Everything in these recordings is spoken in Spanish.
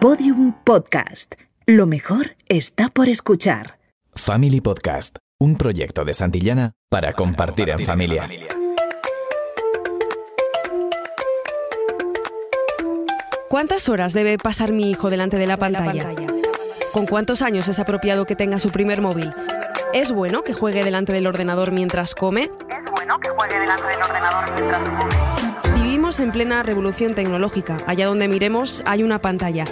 Podium Podcast. Lo mejor está por escuchar. Family Podcast, un proyecto de Santillana para, compartir, en familia. ¿Cuántas horas debe pasar mi hijo delante de la pantalla? ¿Con cuántos años es apropiado que tenga su primer móvil? ¿Es bueno que juegue delante del ordenador mientras come? Es bueno que juegue delante del ordenador mientras come. En plena revolución tecnológica. Allá donde miremos hay una pantalla.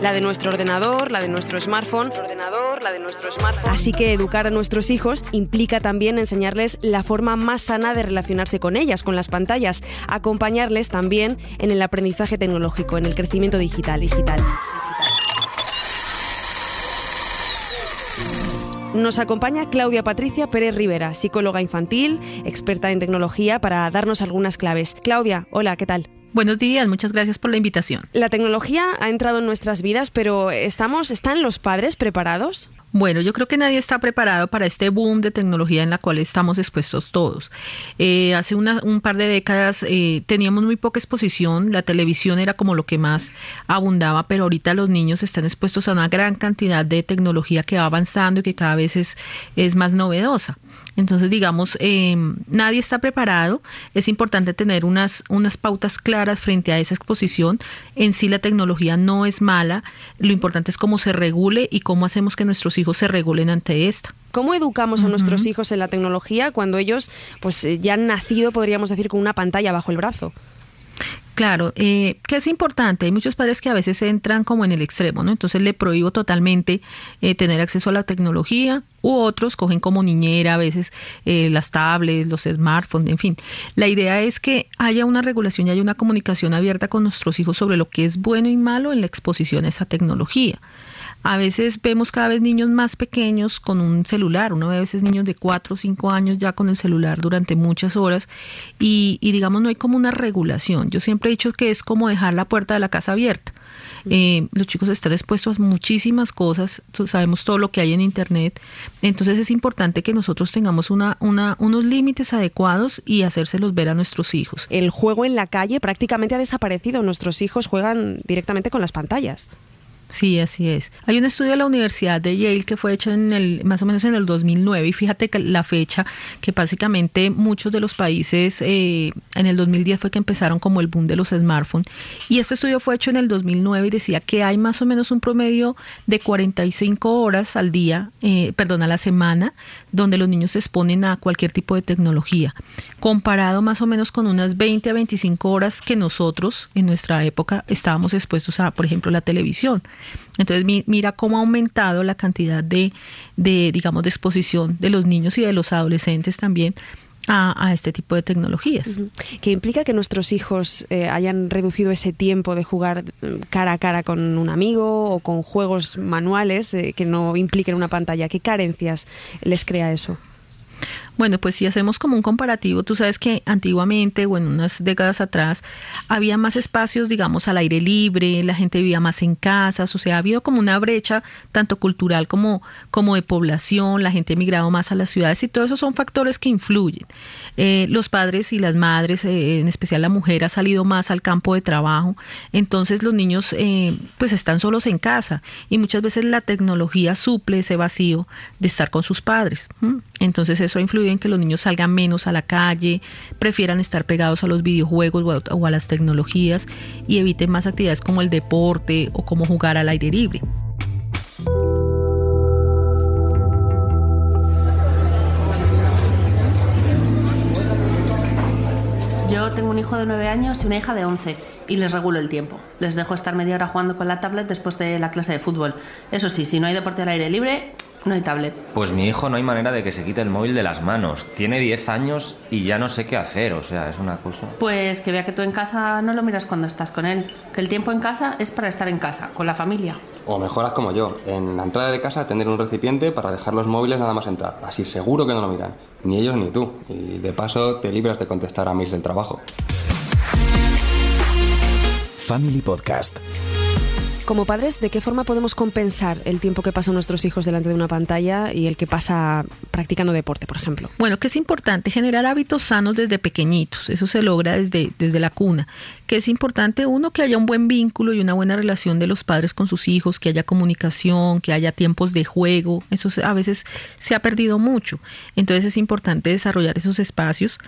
La de nuestro ordenador, la de nuestro smartphone. Ordenador, la de nuestro smartphone. Así que educar a nuestros hijos implica también enseñarles la forma más sana de relacionarse con ellas, con las pantallas, acompañarles también en el aprendizaje tecnológico, en el crecimiento digital, digital. Nos acompaña Claudia Patricia Pérez Rivera, psicóloga infantil, experta en tecnología, para darnos algunas claves. Claudia, hola, ¿qué tal? Buenos días, muchas gracias por la invitación. La tecnología ha entrado en nuestras vidas, pero ¿estamos, ¿están los padres preparados? Bueno, yo creo que nadie está preparado para este boom de tecnología en la cual estamos expuestos todos. Eh, hace un par de décadas eh, teníamos muy poca exposición, la televisión era como lo que más abundaba, pero ahorita los niños están expuestos a una gran cantidad de tecnología que va avanzando y que cada vez es, es más novedosa. Entonces, digamos, eh, nadie está preparado. Es importante tener unas, unas pautas claras frente a esa exposición. En sí la tecnología no es mala. Lo importante es cómo se regule y cómo hacemos que nuestros hijos se regulen ante esto. ¿Cómo educamos a nuestros hijos en la tecnología cuando ellos pues ya han nacido, podríamos decir, con una pantalla bajo el brazo? Claro, eh, que es importante. Hay muchos padres que a veces entran como en el extremo, ¿no? Entonces le prohíbo totalmente eh, tener acceso a la tecnología, u otros cogen como niñera a veces eh, las tablets, los smartphones, en fin. La idea es que haya una regulación y haya una comunicación abierta con nuestros hijos sobre lo que es bueno y malo en la exposición a esa tecnología. A veces vemos cada vez niños más pequeños con un celular, uno ve a veces niños de 4 o 5 años ya con el celular durante muchas horas y, digamos no hay como una regulación. Yo siempre he dicho que es como dejar la puerta de la casa abierta. Eh, los chicos están expuestos a muchísimas cosas, sabemos todo lo que hay en Internet, entonces es importante que nosotros tengamos una, una, unos límites adecuados y hacérselos ver a nuestros hijos. El juego en la calle prácticamente ha desaparecido, nuestros hijos juegan directamente con las pantallas. Sí, así es. Hay un estudio de la Universidad de Yale que fue hecho en el más o menos en el 2009 y fíjate que la fecha que básicamente muchos de los países eh, en el 2010 fue que empezaron como el boom de los smartphones y este estudio fue hecho en el 2009 y decía que hay más o menos un promedio de 45 horas al día, eh, perdón, a la semana, donde los niños se exponen a cualquier tipo de tecnología, comparado más o menos con unas 20 a 25 horas que nosotros en nuestra época estábamos expuestos a, por ejemplo, la televisión. Entonces mira cómo ha aumentado la cantidad de, digamos, de exposición de los niños y de los adolescentes también a, este tipo de tecnologías. Que implica que nuestros hijos eh, hayan reducido ese tiempo de jugar mm, cara a cara con un amigo o con juegos manuales eh, que no impliquen una pantalla. ¿Qué carencias les crea eso? Bueno, pues si hacemos como un comparativo, tú sabes que antiguamente o en unas décadas atrás había más espacios, digamos, al aire libre, la gente vivía más en casas, o sea, ha habido como una brecha tanto cultural como, como de población, la gente ha migrado más a las ciudades y todos esos son factores que influyen. Eh, los padres y las madres, eh, en especial la mujer, ha salido más al campo de trabajo, entonces los niños eh, pues están solos en casa y muchas veces la tecnología suple ese vacío de estar con sus padres. Entonces eso ha influido que los niños salgan menos a la calle, prefieran estar pegados a los videojuegos o a, las tecnologías y eviten más actividades como el deporte o como jugar al aire libre. Yo tengo un hijo de 9 años y una hija de 11 y les regulo el tiempo. Les dejo estar media hora jugando con la tablet después de la clase de fútbol. Eso sí, si no hay deporte al aire libre, no hay tablet. Pues mi hijo no hay manera de que se quite el móvil de las manos. Tiene 10 años y ya no sé qué hacer, o sea, es una cosa. Pues que vea que tú en casa no lo miras cuando estás con él. Que el tiempo en casa es para estar en casa, con la familia. O mejoras como yo, en la entrada de casa tener un recipiente para dejar los móviles nada más entrar. Así seguro que no lo miran. Ni ellos ni tú. Y de paso te libras de contestar a mails del trabajo. Family Podcast Como padres, ¿de qué forma podemos compensar el tiempo que pasan nuestros hijos delante de una pantalla y el que pasa practicando deporte, por ejemplo? Bueno, que es importante generar hábitos sanos desde pequeñitos, eso se logra desde, desde la cuna, que es importante uno que haya un buen vínculo y una buena relación de los padres con sus hijos, que haya comunicación, que haya tiempos de juego, eso a veces se ha perdido mucho, entonces es importante desarrollar esos espacios.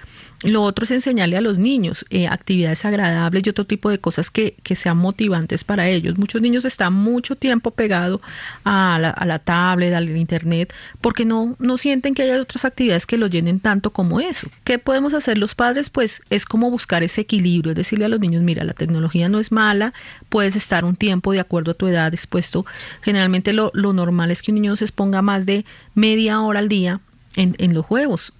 Lo otro es enseñarle a los niños eh, actividades agradables y otro tipo de cosas que, que sean motivantes para ellos. Muchos niños están mucho tiempo pegados a la, a la tablet, al internet, porque no, no sienten que haya otras actividades que lo llenen tanto como eso. ¿Qué podemos hacer los padres? Pues es como buscar ese equilibrio, es decirle a los niños, mira, la tecnología no es mala, puedes estar un tiempo de acuerdo a tu edad expuesto. Generalmente lo, lo normal es que un niño no se exponga más de media hora al día en, en los juegos.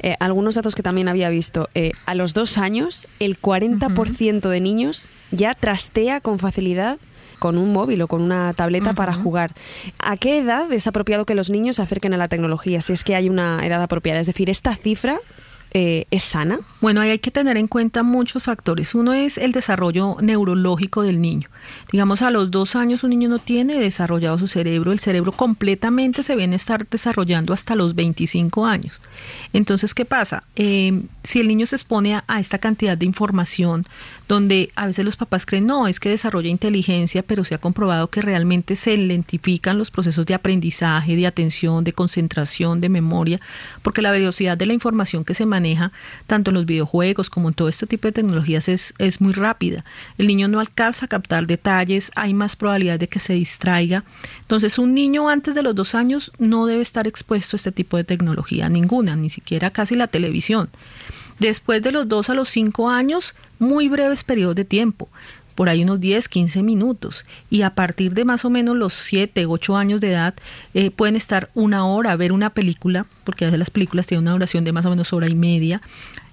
Eh, algunos datos que también había visto. Eh, a los dos años, el 40% de niños ya trastea con facilidad con un móvil o con una tableta para jugar. ¿A qué edad es apropiado que los niños se acerquen a la tecnología? Si es que hay una edad apropiada. Es decir, esta cifra eh, es sana? Bueno, ahí hay que tener en cuenta muchos factores. Uno es el desarrollo neurológico del niño. Digamos, a los dos años un niño no tiene desarrollado su cerebro. El cerebro completamente se viene a estar desarrollando hasta los 25 años. Entonces, ¿qué pasa? Eh, si el niño se expone a, a, esta cantidad de información, donde a veces los papás creen, no, es que desarrolla inteligencia, pero se ha comprobado que realmente se lentifican los procesos de aprendizaje, de atención, de concentración, de memoria, porque la velocidad de la información que se maneja, tanto en los videojuegos como en todo este tipo de tecnologías, es, es muy rápida. El niño no alcanza a captar detalles, hay más probabilidad de que se distraiga. Entonces, un niño antes de los dos años no debe estar expuesto a este tipo de tecnología, ninguna, ni siquiera casi la televisión. Después de los dos a los cinco años, muy breves periodos de tiempo, por ahí unos 10, 15 minutos. Y a partir de más o menos los 7, 8 años de edad, eh, pueden estar una hora a ver una película, porque a veces las películas tienen una duración de más o menos hora y media.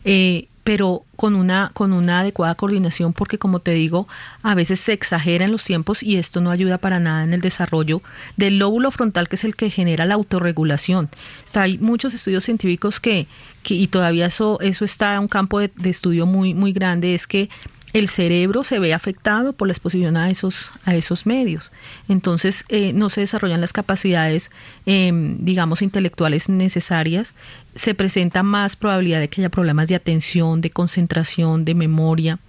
Eh, pero con una, con una adecuada coordinación, porque como te digo, a veces se exageran los tiempos y esto no ayuda para nada en el desarrollo del lóbulo frontal, que es el que genera la autorregulación. Está, hay muchos estudios científicos que, que, y todavía eso, eso está en un campo de, de estudio muy, muy grande, es que el cerebro se ve afectado por la exposición a esos, a esos medios. Entonces eh, no se desarrollan las capacidades, eh, digamos, intelectuales necesarias. Se presenta más probabilidad de que haya problemas de atención, de concentración, de memoria.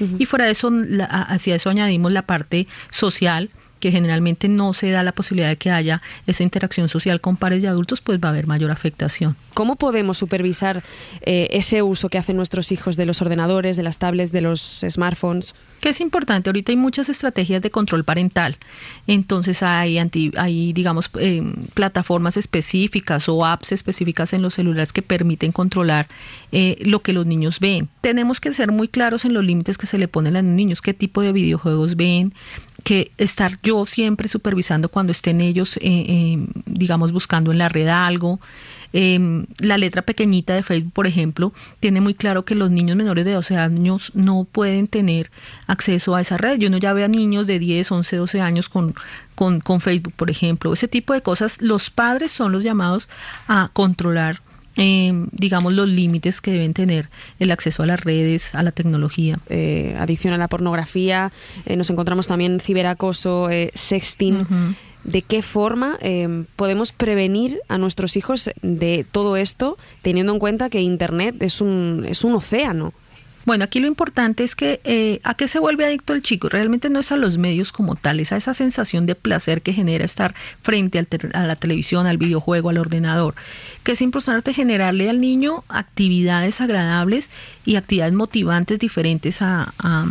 Uh -huh. Y fuera de eso, la, hacia eso añadimos la parte social, que generalmente no se da la posibilidad de que haya esa interacción social con pares de adultos, pues va a haber mayor afectación. ¿Cómo podemos supervisar eh, ese uso que hacen nuestros hijos de los ordenadores, de las tablets, de los smartphones? que es importante, ahorita hay muchas estrategias de control parental, entonces hay, anti, hay digamos, eh, plataformas específicas o apps específicas en los celulares que permiten controlar eh, lo que los niños ven. Tenemos que ser muy claros en los límites que se le ponen a los niños, qué tipo de videojuegos ven, que estar yo siempre supervisando cuando estén ellos, eh, digamos, buscando en la red algo. Eh, la letra pequeñita de Facebook, por ejemplo, tiene muy claro que los niños menores de 12 años no pueden tener acceso a esa red. Yo no ya veo a niños de 10, 11, 12 años con, con, con Facebook, por ejemplo. Ese tipo de cosas, los padres son los llamados a controlar eh, digamos, los límites que deben tener el acceso a las redes, a la tecnología. Eh, adicción a la pornografía, eh, nos encontramos también ciberacoso, sexting. Uh -huh. ¿De qué forma eh, podemos prevenir a nuestros hijos de todo esto, teniendo en cuenta que Internet es un, es un océano? Bueno, aquí lo importante es que eh, a qué se vuelve adicto el chico. Realmente no es a los medios como tales, a esa sensación de placer que genera estar frente al a la televisión, al videojuego, al ordenador. Que es importante generarle al niño actividades agradables y actividades motivantes diferentes a, a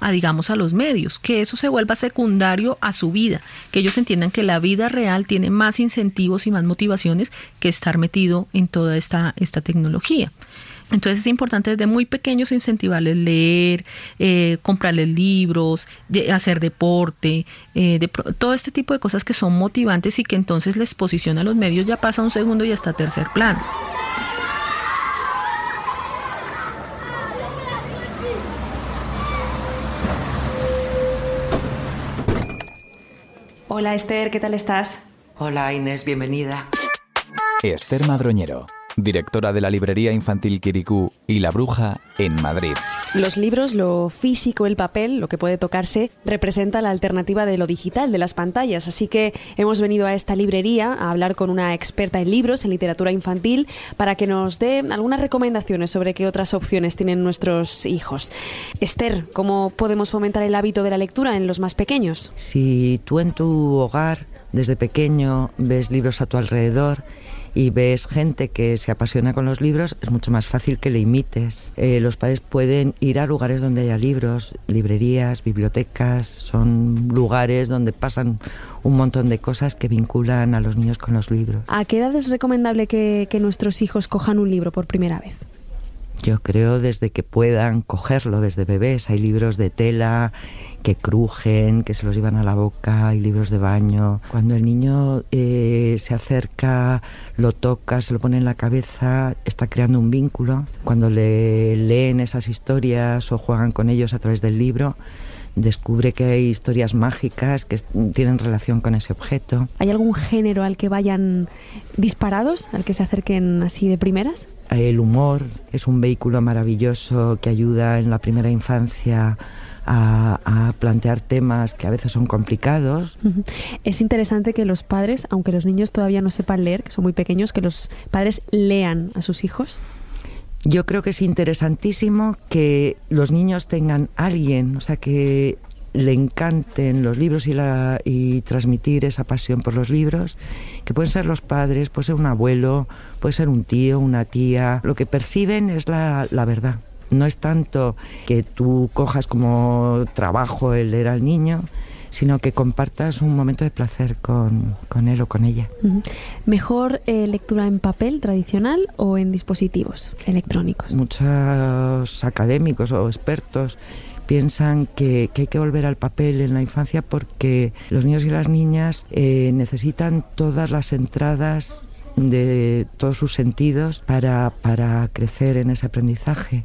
a digamos a los medios, que eso se vuelva secundario a su vida, que ellos entiendan que la vida real tiene más incentivos y más motivaciones que estar metido en toda esta, esta tecnología. Entonces es importante desde muy pequeños incentivarles leer, eh, comprarles libros, de, hacer deporte, eh, de, todo este tipo de cosas que son motivantes y que entonces la exposición a los medios ya pasa a un segundo y hasta tercer plano. Hola Esther, ¿qué tal estás? Hola Inés, bienvenida. Esther Madroñero, directora de la librería infantil Quiricú y La Bruja en Madrid. Los libros, lo físico, el papel, lo que puede tocarse, representa la alternativa de lo digital, de las pantallas. Así que hemos venido a esta librería a hablar con una experta en libros, en literatura infantil, para que nos dé algunas recomendaciones sobre qué otras opciones tienen nuestros hijos. Esther, ¿cómo podemos fomentar el hábito de la lectura en los más pequeños? Si tú en tu hogar, desde pequeño, ves libros a tu alrededor, y ves gente que se apasiona con los libros, es mucho más fácil que le imites. Eh, los padres pueden ir a lugares donde haya libros, librerías, bibliotecas, son lugares donde pasan un montón de cosas que vinculan a los niños con los libros. ¿A qué edad es recomendable que, que nuestros hijos cojan un libro por primera vez? Yo creo desde que puedan cogerlo, desde bebés. Hay libros de tela que crujen, que se los llevan a la boca, hay libros de baño. Cuando el niño eh, se acerca, lo toca, se lo pone en la cabeza, está creando un vínculo. Cuando le leen esas historias o juegan con ellos a través del libro, descubre que hay historias mágicas que tienen relación con ese objeto. ¿Hay algún género al que vayan disparados, al que se acerquen así de primeras? El humor es un vehículo maravilloso que ayuda en la primera infancia a, plantear temas que a veces son complicados. Es interesante que los padres, aunque los niños todavía no sepan leer, que son muy pequeños, que los padres lean a sus hijos. Yo creo que es interesantísimo que los niños tengan alguien, o sea, que le encanten los libros y, la, y transmitir esa pasión por los libros, que pueden ser los padres, puede ser un abuelo, puede ser un tío, una tía. Lo que perciben es la, la verdad. No es tanto que tú cojas como trabajo el leer al niño, sino que compartas un momento de placer con, él o con ella. ¿Mejor eh, lectura en papel tradicional o en dispositivos electrónicos? Muchos académicos o expertos piensan que, hay que volver al papel en la infancia porque los niños y las niñas eh, necesitan todas las entradas de todos sus sentidos para, para crecer en ese aprendizaje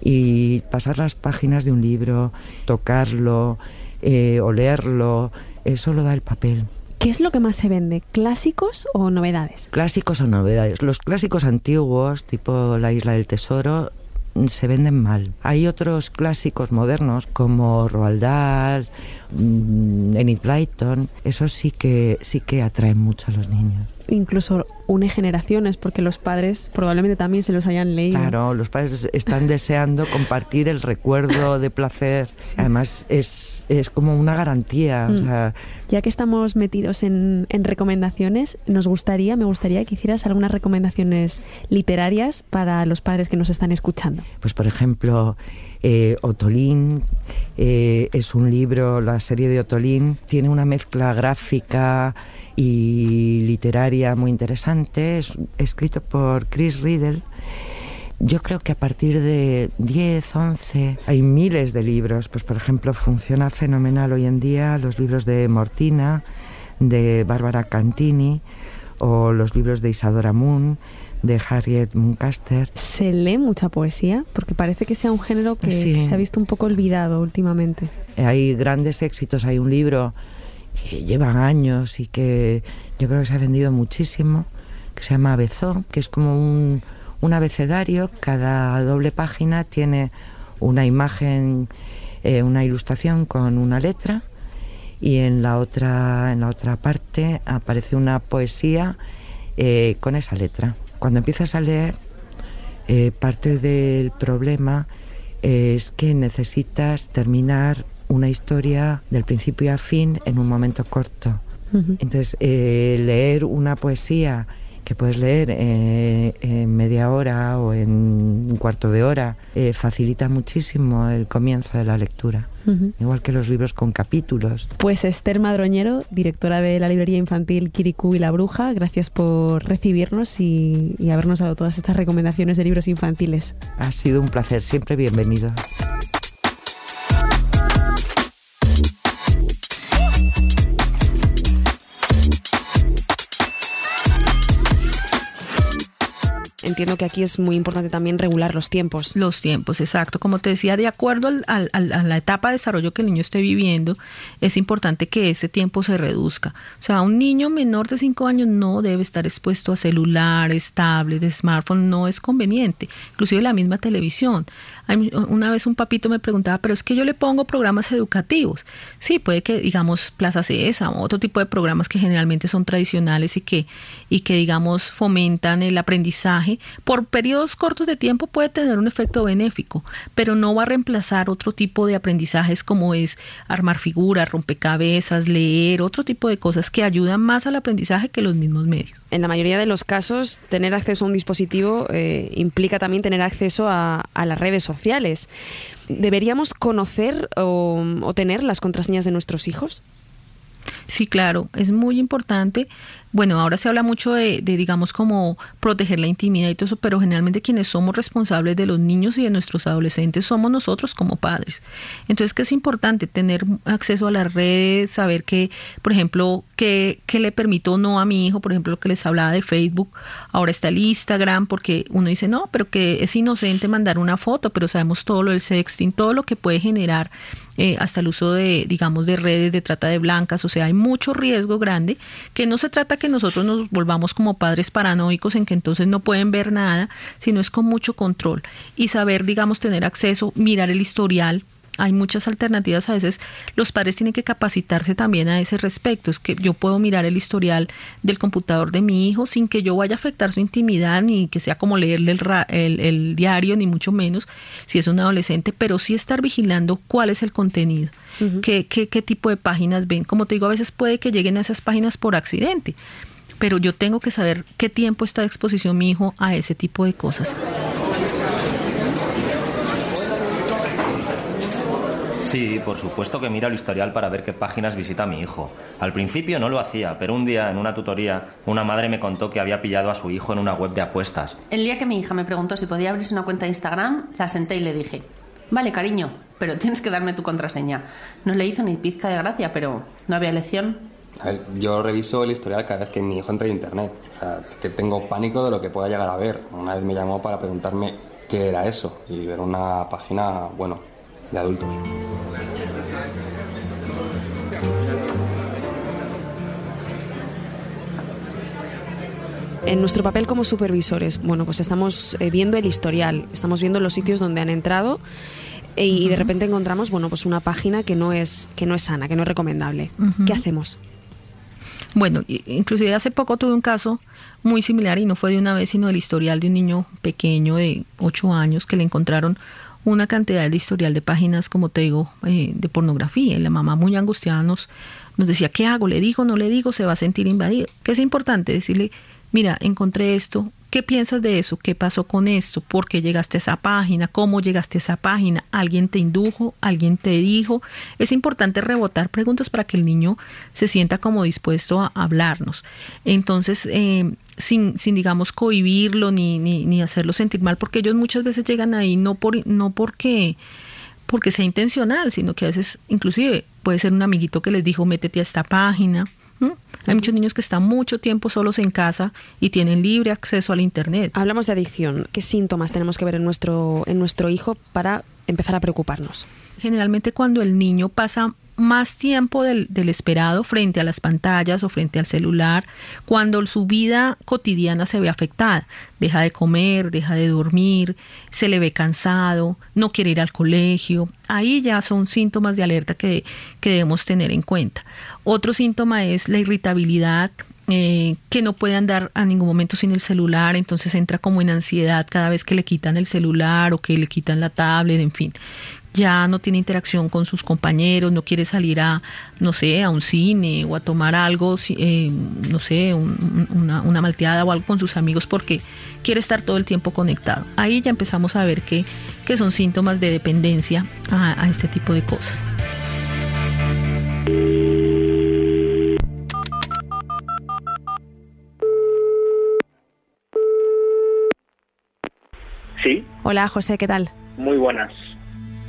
y pasar las páginas de un libro, tocarlo, eh, olerlo, eso lo da el papel. ¿Qué es lo que más se vende? ¿Clásicos o novedades? Clásicos o novedades. Los clásicos antiguos, tipo La Isla del Tesoro, se venden mal. Hay otros clásicos modernos como Roald Dahl, mm, Enid Blyton, esos sí que sí que atraen mucho a los niños incluso une generaciones, porque los padres probablemente también se los hayan leído. Claro, los padres están deseando compartir el recuerdo de placer. Además, es, es, como una garantía. Mm. Ya que estamos metidos en, en, recomendaciones, nos gustaría, me gustaría que hicieras algunas recomendaciones literarias para los padres que nos están escuchando. Pues, por ejemplo, eh, Otolín eh, es un libro, la serie de Otolín tiene una mezcla gráfica y literaria muy interesante, es escrito por Chris Riddle. Yo creo que a partir de 10, 11 hay miles de libros, pues por ejemplo funciona fenomenal hoy en día los libros de Mortina, de Bárbara Cantini o los libros de Isadora Moon, de Harriet Muncaster. ¿Se lee mucha poesía? Porque parece que sea un género que se ha visto un poco olvidado últimamente. Hay grandes éxitos, hay un libro que llevan años y que yo creo que se ha vendido muchísimo, que se llama Abezó, que es como un, un abecedario, cada doble página tiene una imagen, eh, una ilustración con una letra y en la otra, en la otra parte aparece una poesía eh, con esa letra. Cuando empiezas a leer, eh, parte del problema es que necesitas terminar una historia del principio a fin en un momento corto. Entonces, eh, leer una poesía que puedes leer eh, en media hora o en un cuarto de hora eh, facilita muchísimo el comienzo de la lectura. Igual que los libros con capítulos. Pues Esther Madroñero, directora de la librería infantil Kirikou y la Bruja, gracias por recibirnos y, y habernos dado todas estas recomendaciones de libros infantiles. Ha sido un placer, siempre bienvenido. Que aquí es muy importante también regular los tiempos. Los tiempos, exacto. Como te decía, de acuerdo al, al, a la etapa de desarrollo que el niño esté viviendo, es importante que ese tiempo se reduzca. O sea, un niño menor de 5 años no debe estar expuesto a celulares, tablets, smartphones, no es conveniente. Inclusive la misma televisión. Una vez un papito me preguntaba, pero es que yo le pongo programas educativos. Sí, puede que, digamos, Plaza CESA o otro tipo de programas que generalmente son tradicionales y que, y que, digamos, fomentan el aprendizaje, por periodos cortos de tiempo puede tener un efecto benéfico, pero no va a reemplazar otro tipo de aprendizajes como es armar figuras, rompecabezas, leer, otro tipo de cosas que ayudan más al aprendizaje que los mismos medios. En la mayoría de los casos, tener acceso a un dispositivo eh, implica también tener acceso a, a las redes sociales ¿Deberíamos conocer o, tener las contraseñas de nuestros hijos? Sí, claro, es muy importante bueno, ahora se habla mucho de, digamos, como proteger la intimidad y todo eso, pero generalmente quienes somos responsables de los niños y de nuestros adolescentes somos nosotros como padres. Entonces, que es importante tener acceso a las redes, saber que, por ejemplo, qué, le permito o no a mi hijo, por ejemplo, lo que les hablaba de Facebook, ahora está el Instagram, porque uno dice, no, pero que es inocente mandar una foto, pero sabemos todo lo del sexting, todo lo que puede generar eh, hasta el uso de, digamos, de redes de trata de blancas, o sea, hay mucho riesgo grande que no se trata que nosotros nos volvamos como padres paranoicos en que entonces no pueden ver nada, sino es con mucho control. Y saber, digamos, tener acceso, mirar el historial, hay muchas alternativas. A veces los padres tienen que capacitarse también a ese respecto. Es que yo puedo mirar el historial del computador de mi hijo sin que yo vaya a afectar su intimidad, ni que sea como leerle el, el diario, ni mucho menos si es un adolescente, pero sí estar vigilando cuál es el contenido qué, qué, qué tipo de páginas ven. Como te digo, a veces puede que lleguen a esas páginas por accidente, pero yo tengo que saber qué tiempo está de exposición mi hijo a ese tipo de cosas. Sí, por supuesto que mira el historial para ver qué páginas visita mi hijo. Al principio no lo hacía, pero un día en una tutoría una madre me contó que había pillado a su hijo en una web de apuestas. El día que mi hija me preguntó si podía abrirse una cuenta de Instagram, la senté y le dije, vale cariño, pero tienes que darme tu contraseña. No le hizo ni pizca de gracia, pero no había elección. A ver, yo reviso el historial cada vez que mi hijo entra en internet. O sea, que tengo pánico de lo que pueda llegar a ver. Una vez me llamó para preguntarme qué era eso y ver una página, bueno, de adultos. En nuestro papel como supervisores, bueno, pues estamos eh, viendo el historial, estamos viendo los sitios donde han entrado e, y, de repente encontramos, bueno, pues una página que no es que no es sana, que no es recomendable. ¿Qué hacemos? Bueno, inclusive hace poco tuve un caso muy similar y no fue de una vez, sino del historial de un niño pequeño de 8 años que le encontraron una cantidad de historial de páginas, como te digo, eh, de pornografía. Y la mamá muy angustiada nos, nos decía, ¿qué hago? ¿Le digo? ¿No le digo? Se va a sentir invadido. Que es importante decirle, mira, encontré esto, ¿qué piensas de eso? ¿Qué pasó con esto? ¿Por qué llegaste a esa página? ¿Cómo llegaste a esa página? ¿Alguien te indujo? ¿Alguien te dijo? Es importante rebotar preguntas para que el niño se sienta como dispuesto a hablarnos. Entonces, eh, sin, sin, digamos, cohibirlo ni, ni, ni hacerlo sentir mal, porque ellos muchas veces llegan ahí no, por, no porque porque sea intencional, sino que a veces inclusive puede ser un amiguito que les dijo métete a esta página, hay muchos niños que están mucho tiempo solos en casa y tienen libre acceso al Internet. Hablamos de adicción. ¿Qué síntomas tenemos que ver en nuestro, en nuestro hijo para empezar a preocuparnos? Generalmente cuando el niño pasa más tiempo del, esperado frente a las pantallas o frente al celular, cuando su vida cotidiana se ve afectada. Deja de comer, deja de dormir, se le ve cansado, no quiere ir al colegio. Ahí ya son síntomas de alerta que, que debemos tener en cuenta. Otro síntoma es la irritabilidad, eh, que no puede andar a ningún momento sin el celular, entonces entra como en ansiedad cada vez que le quitan el celular o que le quitan la tablet, en fin ya no tiene interacción con sus compañeros, no quiere salir a, no sé, a un cine o a tomar algo, eh, no sé, una, una, malteada o algo con sus amigos porque quiere estar todo el tiempo conectado. Ahí ya empezamos a ver que, que son síntomas de dependencia a, a este tipo de cosas. Sí. Hola José, ¿qué tal? Muy buenas.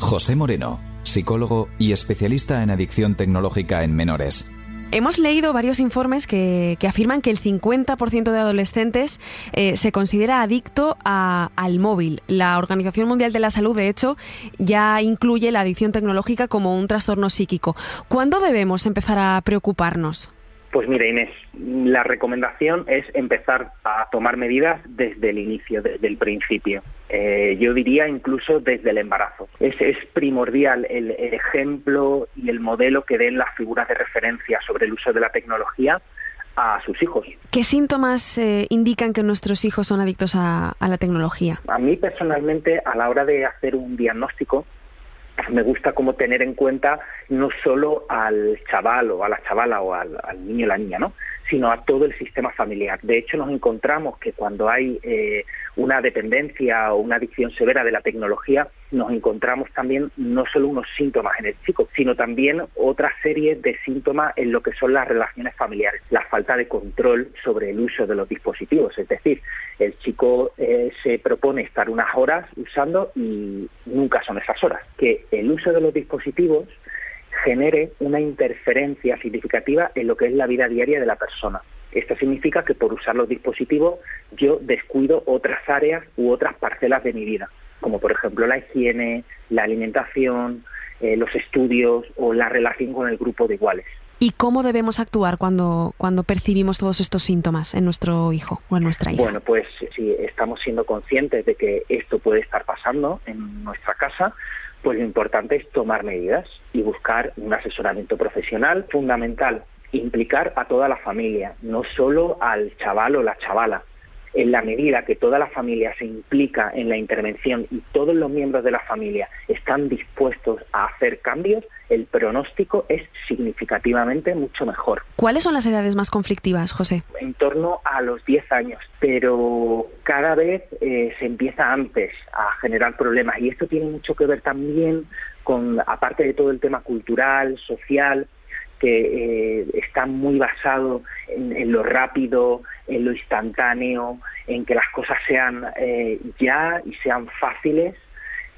José Moreno, psicólogo y especialista en adicción tecnológica en menores. Hemos leído varios informes que, afirman que el 50% de adolescentes eh, se considera adicto al móvil. La Organización Mundial de la Salud, de hecho, ya incluye la adicción tecnológica como un trastorno psíquico. ¿Cuándo debemos empezar a preocuparnos? Pues mira, Inés, la recomendación es empezar a tomar medidas desde el inicio, desde el principio. Eh, yo diría incluso desde el embarazo. Es, primordial el, ejemplo y el modelo que den las figuras de referencia sobre el uso de la tecnología a sus hijos. ¿Qué síntomas eh, indican que nuestros hijos son adictos a la tecnología? A mí personalmente, a la hora de hacer un diagnóstico, me gusta como tener en cuenta no solo al chaval o a la chavala o al, niño o la niña, ¿no? Sino a todo el sistema familiar. De hecho, nos encontramos que cuando hay eh, una dependencia o una adicción severa de la tecnología, nos encontramos también no solo unos síntomas en el chico, sino también otra serie de síntomas en lo que son las relaciones familiares, la falta de control sobre el uso de los dispositivos. Es decir, el chico eh, se propone estar unas horas usando y nunca son esas horas. Que el uso de los dispositivos genere una interferencia significativa en lo que es la vida diaria de la persona. Esto significa que por usar los dispositivos yo descuido otras áreas u otras parcelas de mi vida, como por ejemplo la higiene, la alimentación, eh, los estudios o la relación con el grupo de iguales. ¿Y cómo debemos actuar cuando, cuando percibimos todos estos síntomas en nuestro hijo o en nuestra hija? Bueno, pues si estamos siendo conscientes de que esto puede estar pasando en nuestra casa, pues lo importante es tomar medidas y buscar un asesoramiento profesional fundamental, implicar a toda la familia, no solo al chaval o la chavala. En la medida que toda la familia se implica en la intervención y todos los miembros de la familia están dispuestos a hacer cambios, el pronóstico es significativamente mucho mejor. ¿Cuáles son las edades más conflictivas, José? En torno a los 10 años, pero cada vez eh, se empieza antes a generar problemas y esto tiene mucho que ver también con, aparte de todo el tema cultural, social, que eh, está muy basado en, lo rápido, en lo instantáneo, en que las cosas sean eh, ya y sean fáciles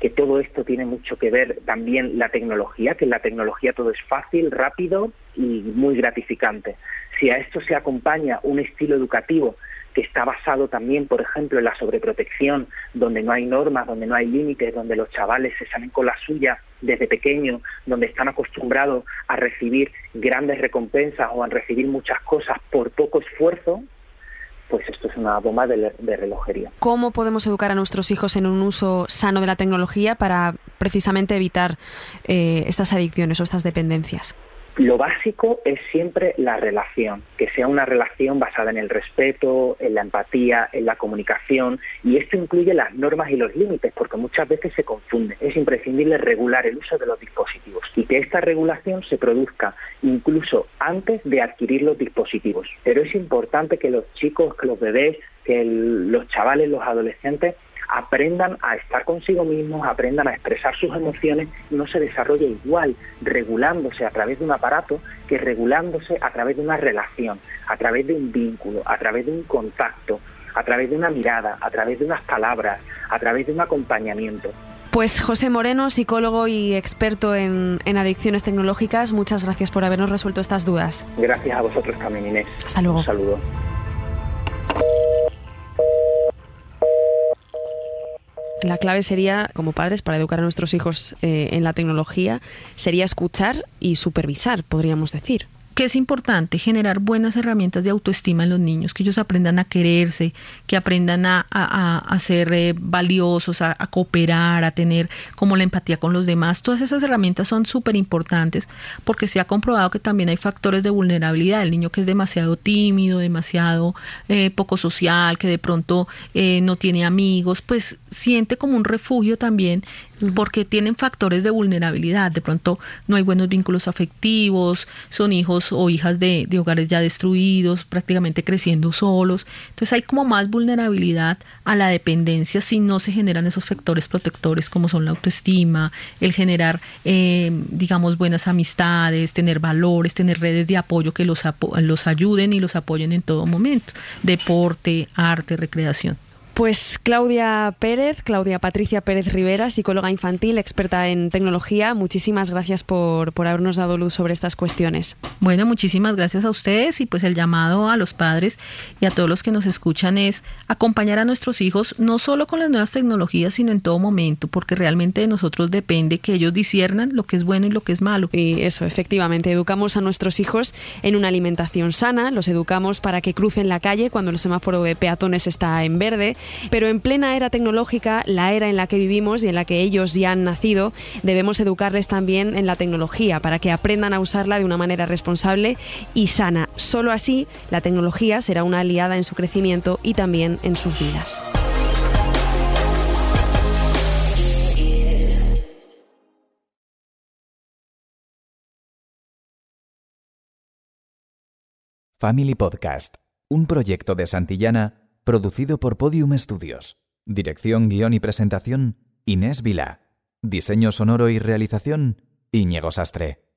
que todo esto tiene mucho que ver también la tecnología, que en la tecnología todo es fácil, rápido y muy gratificante. Si a esto se acompaña un estilo educativo que está basado también, por ejemplo, en la sobreprotección, donde no hay normas, donde no hay límites, donde los chavales se salen con la suya desde pequeños, donde están acostumbrados a recibir grandes recompensas o a recibir muchas cosas por poco esfuerzo, pues esto es una bomba de, relojería. ¿Cómo podemos educar a nuestros hijos en un uso sano de la tecnología para precisamente evitar eh, estas adicciones o estas dependencias? Lo básico es siempre la relación, que sea una relación basada en el respeto, en la empatía, en la comunicación, y esto incluye las normas y los límites, porque muchas veces se confunde. Es imprescindible regular el uso de los dispositivos y que esta regulación se produzca incluso antes de adquirir los dispositivos. Pero es importante que los chicos, que los bebés, que los chavales, los adolescentes aprendan a estar consigo mismos, aprendan a expresar sus emociones, no se desarrolla igual regulándose a través de un aparato que regulándose a través de una relación, a través de un vínculo, a través de un contacto, a través de una mirada, a través de unas palabras, a través de un acompañamiento. Pues José Moreno, psicólogo y experto en, adicciones tecnológicas, muchas gracias por habernos resuelto estas dudas. Gracias a vosotros también, Inés. Hasta luego. Un saludo. La clave sería, como padres, para educar a nuestros hijos eh, en la tecnología, sería escuchar y supervisar, podríamos decir que es importante generar buenas herramientas de autoestima en los niños, que ellos aprendan a quererse, que aprendan a, a, ser eh, valiosos, a, cooperar, a tener como la empatía con los demás. Todas esas herramientas son súper importantes porque se ha comprobado que también hay factores de vulnerabilidad. El niño que es demasiado tímido, demasiado eh, poco social, que de pronto eh, no tiene amigos, pues siente como un refugio también porque tienen factores de vulnerabilidad. De pronto no hay buenos vínculos afectivos, son hijos o hijas de, hogares ya destruidos, prácticamente creciendo solos. Entonces hay como más vulnerabilidad a la dependencia si no se generan esos factores protectores como son la autoestima, el generar, eh, digamos, buenas amistades, tener valores, tener redes de apoyo que los, los ayuden y los apoyen en todo momento. Deporte, arte, recreación. Pues Claudia Pérez, Claudia Patricia Pérez Rivera, psicóloga infantil, experta en tecnología, muchísimas gracias por, por habernos dado luz sobre estas cuestiones. Bueno, muchísimas gracias a ustedes y pues el llamado a los padres y a todos los que nos escuchan es acompañar a nuestros hijos no solo con las nuevas tecnologías, sino en todo momento, porque realmente de nosotros depende que ellos disiernan lo que es bueno y lo que es malo. Y eso, efectivamente, educamos a nuestros hijos en una alimentación sana, los educamos para que crucen la calle cuando el semáforo de peatones está en verde, pero en plena era tecnológica, la era en la que vivimos y en la que ellos ya han nacido, debemos educarles también en la tecnología para que aprendan a usarla de una manera responsable y sana. Solo así la tecnología será una aliada en su crecimiento y también en sus vidas. Family Podcast, un proyecto de Santillana producido por Podium Studios. Dirección, guion y presentación, Inés Vila. Diseño sonoro y realización, Íñigo Sastre.